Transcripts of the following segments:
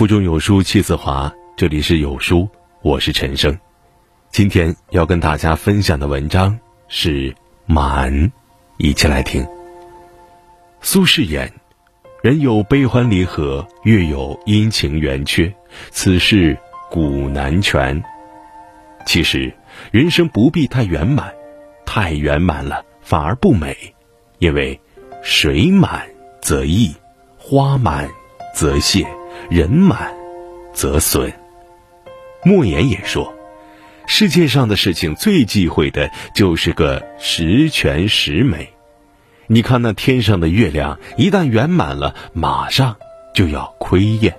腹中有书气自华，这里是有书，我是陈生。今天要跟大家分享的文章是《满》，一起来听。苏轼言：“人有悲欢离合，月有阴晴圆缺，此事古难全。”其实，人生不必太圆满，太圆满了反而不美，因为水满则溢，花满则谢。人满，则损。莫言也说，世界上的事情最忌讳的就是个十全十美。你看那天上的月亮，一旦圆满了，马上就要亏厌；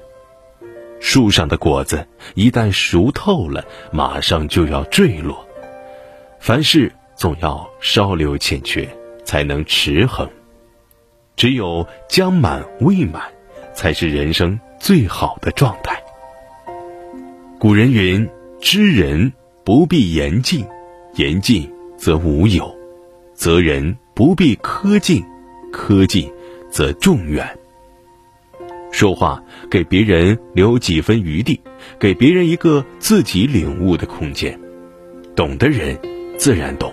树上的果子一旦熟透了，马上就要坠落。凡事总要稍留欠缺，才能持衡。只有将满未满，才是人生。最好的状态。古人云：“知人不必言尽，言尽则无有；责人不必苛尽，苛尽则众远。”说话给别人留几分余地，给别人一个自己领悟的空间。懂的人自然懂，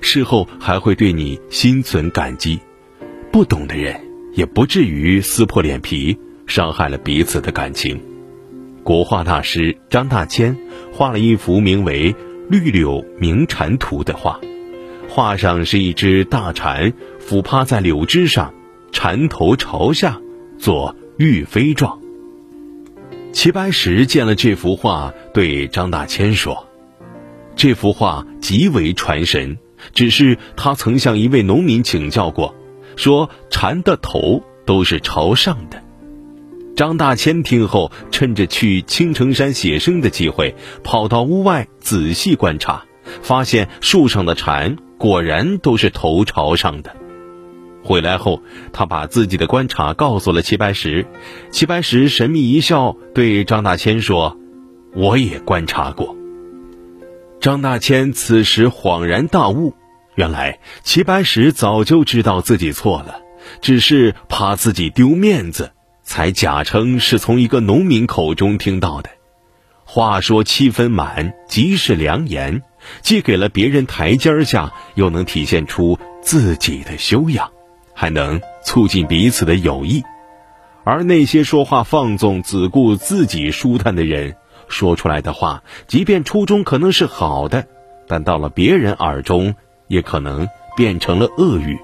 事后还会对你心存感激；不懂的人也不至于撕破脸皮。伤害了彼此的感情。国画大师张大千画了一幅名为《绿柳鸣蝉图》的画，画上是一只大蝉俯趴在柳枝上，蝉头朝下，做欲飞状。齐白石见了这幅画，对张大千说：“这幅画极为传神，只是他曾向一位农民请教过，说蝉的头都是朝上的。”张大千听后，趁着去青城山写生的机会，跑到屋外仔细观察，发现树上的蝉果然都是头朝上的。回来后，他把自己的观察告诉了齐白石。齐白石神秘一笑，对张大千说：“我也观察过。”张大千此时恍然大悟，原来齐白石早就知道自己错了，只是怕自己丢面子。才假称是从一个农民口中听到的。话说七分满，即是良言，既给了别人台阶下，又能体现出自己的修养，还能促进彼此的友谊。而那些说话放纵、只顾自己舒坦的人，说出来的话，即便初衷可能是好的，但到了别人耳中，也可能变成了恶语。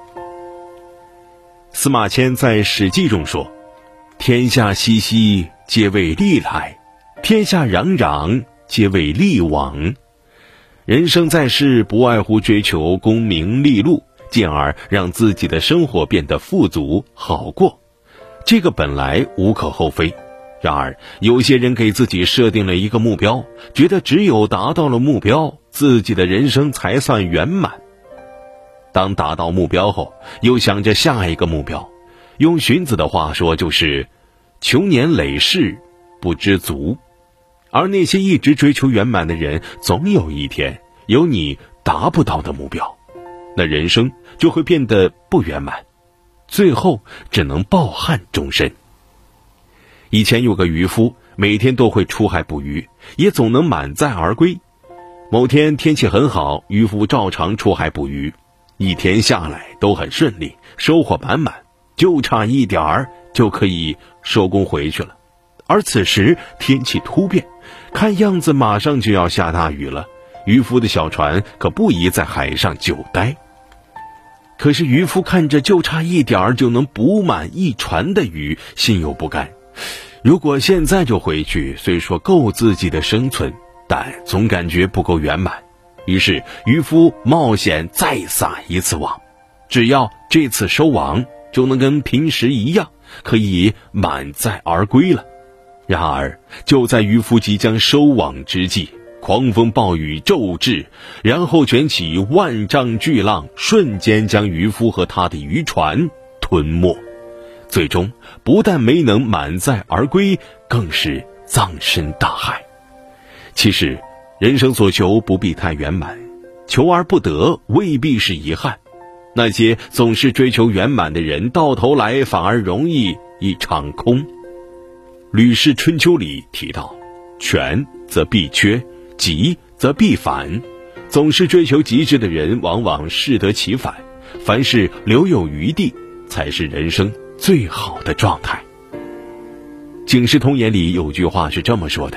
司马迁在《史记》中说。天下熙熙，皆为利来；天下攘攘，皆为利往。人生在世，不外乎追求功名利禄，进而让自己的生活变得富足好过。这个本来无可厚非。然而，有些人给自己设定了一个目标，觉得只有达到了目标，自己的人生才算圆满。当达到目标后，又想着下一个目标。用荀子的话说，就是“穷年累世不知足”，而那些一直追求圆满的人，总有一天有你达不到的目标，那人生就会变得不圆满，最后只能抱憾终身。以前有个渔夫，每天都会出海捕鱼，也总能满载而归。某天天气很好，渔夫照常出海捕鱼，一天下来都很顺利，收获满满。就差一点儿就可以收工回去了，而此时天气突变，看样子马上就要下大雨了。渔夫的小船可不宜在海上久待。可是渔夫看着就差一点儿就能捕满一船的鱼，心有不甘。如果现在就回去，虽说够自己的生存，但总感觉不够圆满。于是渔夫冒险再撒一次网，只要这次收网。就能跟平时一样，可以满载而归了。然而，就在渔夫即将收网之际，狂风暴雨骤至，然后卷起万丈巨浪，瞬间将渔夫和他的渔船吞没。最终，不但没能满载而归，更是葬身大海。其实，人生所求不必太圆满，求而不得未必是遗憾。那些总是追求圆满的人，到头来反而容易一场空。吕氏春秋》里提到：“全则必缺，极则必反。总是追求极致的人，往往适得其反。凡事留有余地，才是人生最好的状态。”《警世通言》里有句话是这么说的：“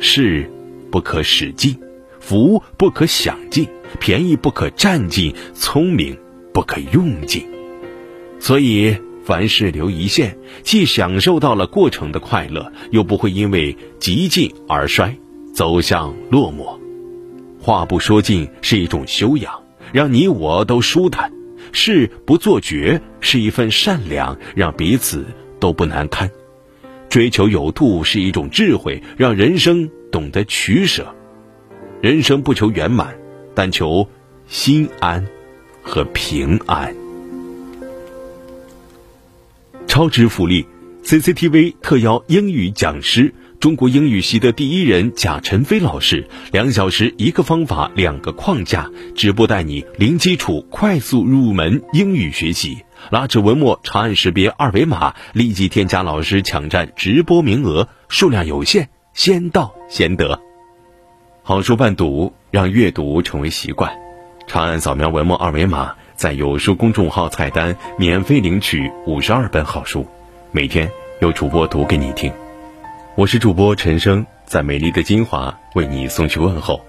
势不可使尽，福不可享尽，便宜不可占尽，聪明不可用尽。”所以。凡事留一线，既享受到了过程的快乐，又不会因为极尽而衰，走向落寞。话不说尽是一种修养，让你我都舒坦；事不做绝是一份善良，让彼此都不难堪。追求有度是一种智慧，让人生懂得取舍。人生不求圆满，但求心安和平安。超值福利！CCTV 特邀英语讲师、中国英语系的第一人贾晨飞老师，两小时一个方法，两个框架，直播带你零基础快速入门英语学习。拉至文末长按识别二维码，立即添加老师，抢占直播名额，数量有限，先到先得。好书伴读，让阅读成为习惯。长按扫描文末二维码。在有书公众号菜单免费领取五十二本好书，每天有主播读给你听。我是主播陈生，在美丽的金华为你送去问候。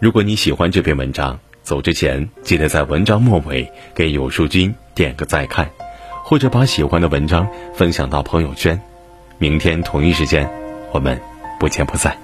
如果你喜欢这篇文章，走之前记得在文章末尾给有书君点个再看，或者把喜欢的文章分享到朋友圈。明天同一时间，我们不见不散。